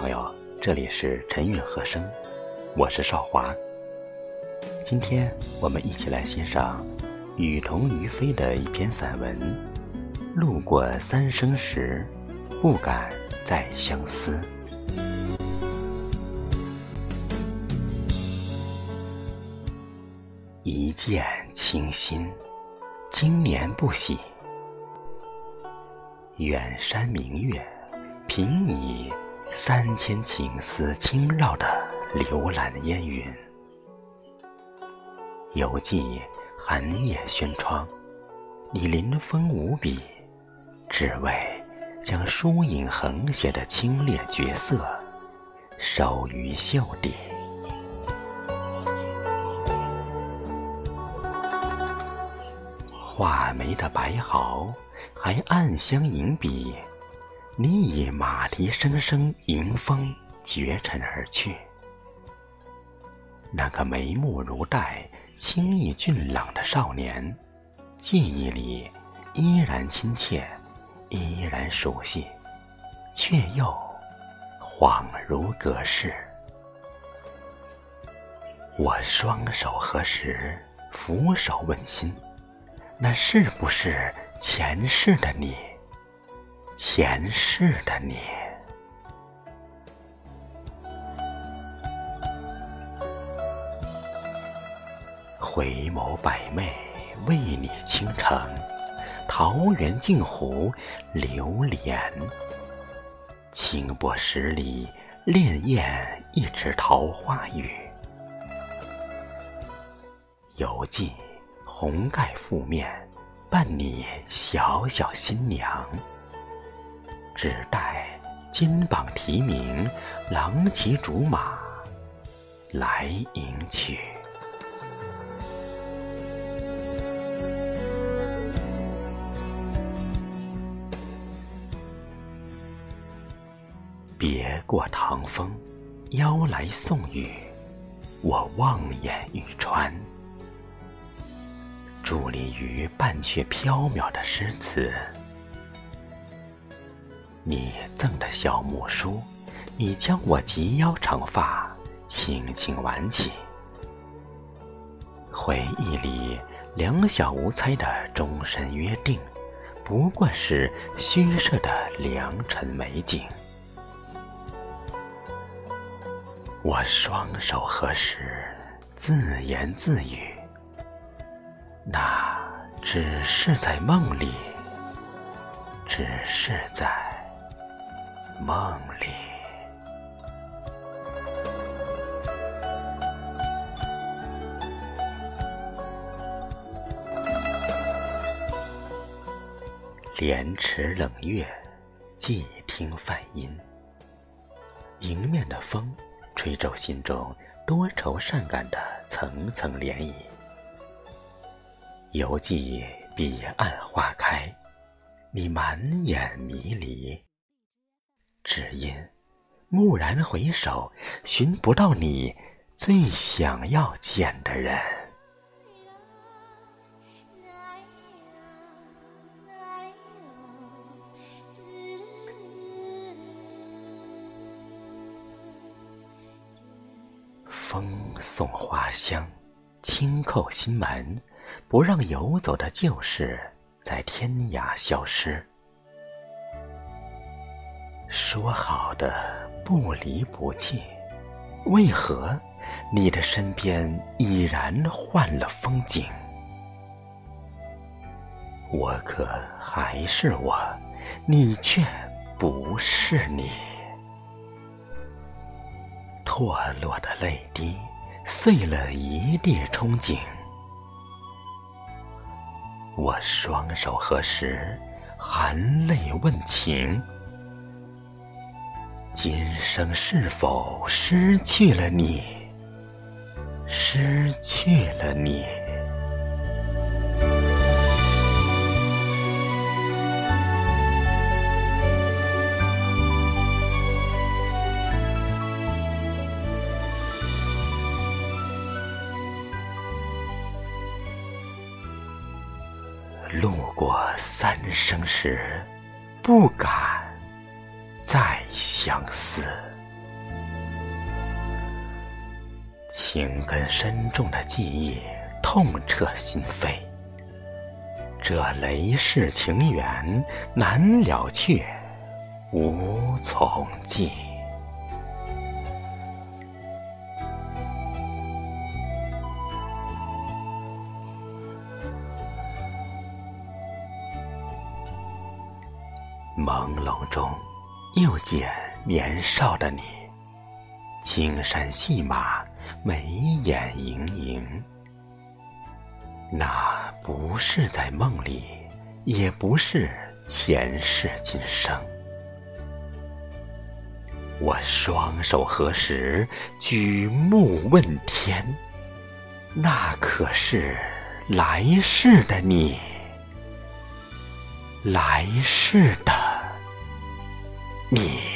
朋友，这里是晨韵和声，我是少华。今天我们一起来欣赏雨桐于飞的一篇散文《路过三生石，不敢再相思》。一见倾心，经年不喜。远山明月，凭你三千情丝轻绕的流览烟云。游记寒夜轩窗，你临风无笔，只为将疏影横斜的清冽绝色收于袖底。画眉的白毫。还暗香盈笔，你以马蹄声声迎风绝尘而去。那个眉目如黛、清逸俊朗的少年，记忆里依然亲切，依然熟悉，却又恍如隔世。我双手合十，俯首问心，那是不是？前世的你，前世的你，回眸百媚为你倾城，桃源镜湖流连，清波十里潋滟一池桃花雨，犹记红盖覆面。伴你小小新娘，只待金榜题名，郎骑竹马来迎娶。别过唐风，邀来宋雨，我望眼欲穿。伫立于半阙缥缈的诗词，你赠的小木梳，你将我及腰长发轻轻挽起。回忆里两小无猜的终身约定，不过是虚设的良辰美景。我双手合十，自言自语。那只是在梦里，只是在梦里。莲池冷月，寂听梵音。迎面的风，吹皱心中多愁善感的层层涟漪。犹记彼岸花开，你满眼迷离。只因蓦然回首，寻不到你最想要见的人。风送花香，轻叩心门。不让游走的旧事在天涯消失。说好的不离不弃，为何你的身边已然换了风景？我可还是我，你却不是你。脱落的泪滴，碎了一地憧憬。我双手合十，含泪问情：今生是否失去了你？失去了你。路过三生石，不敢再相思。情根深重的记忆痛彻心扉，这雷世情缘难了却，无从尽。朦胧中，又见年少的你，青衫细马，眉眼盈盈。那不是在梦里，也不是前世今生。我双手合十，举目问天，那可是来世的你，来世的。你。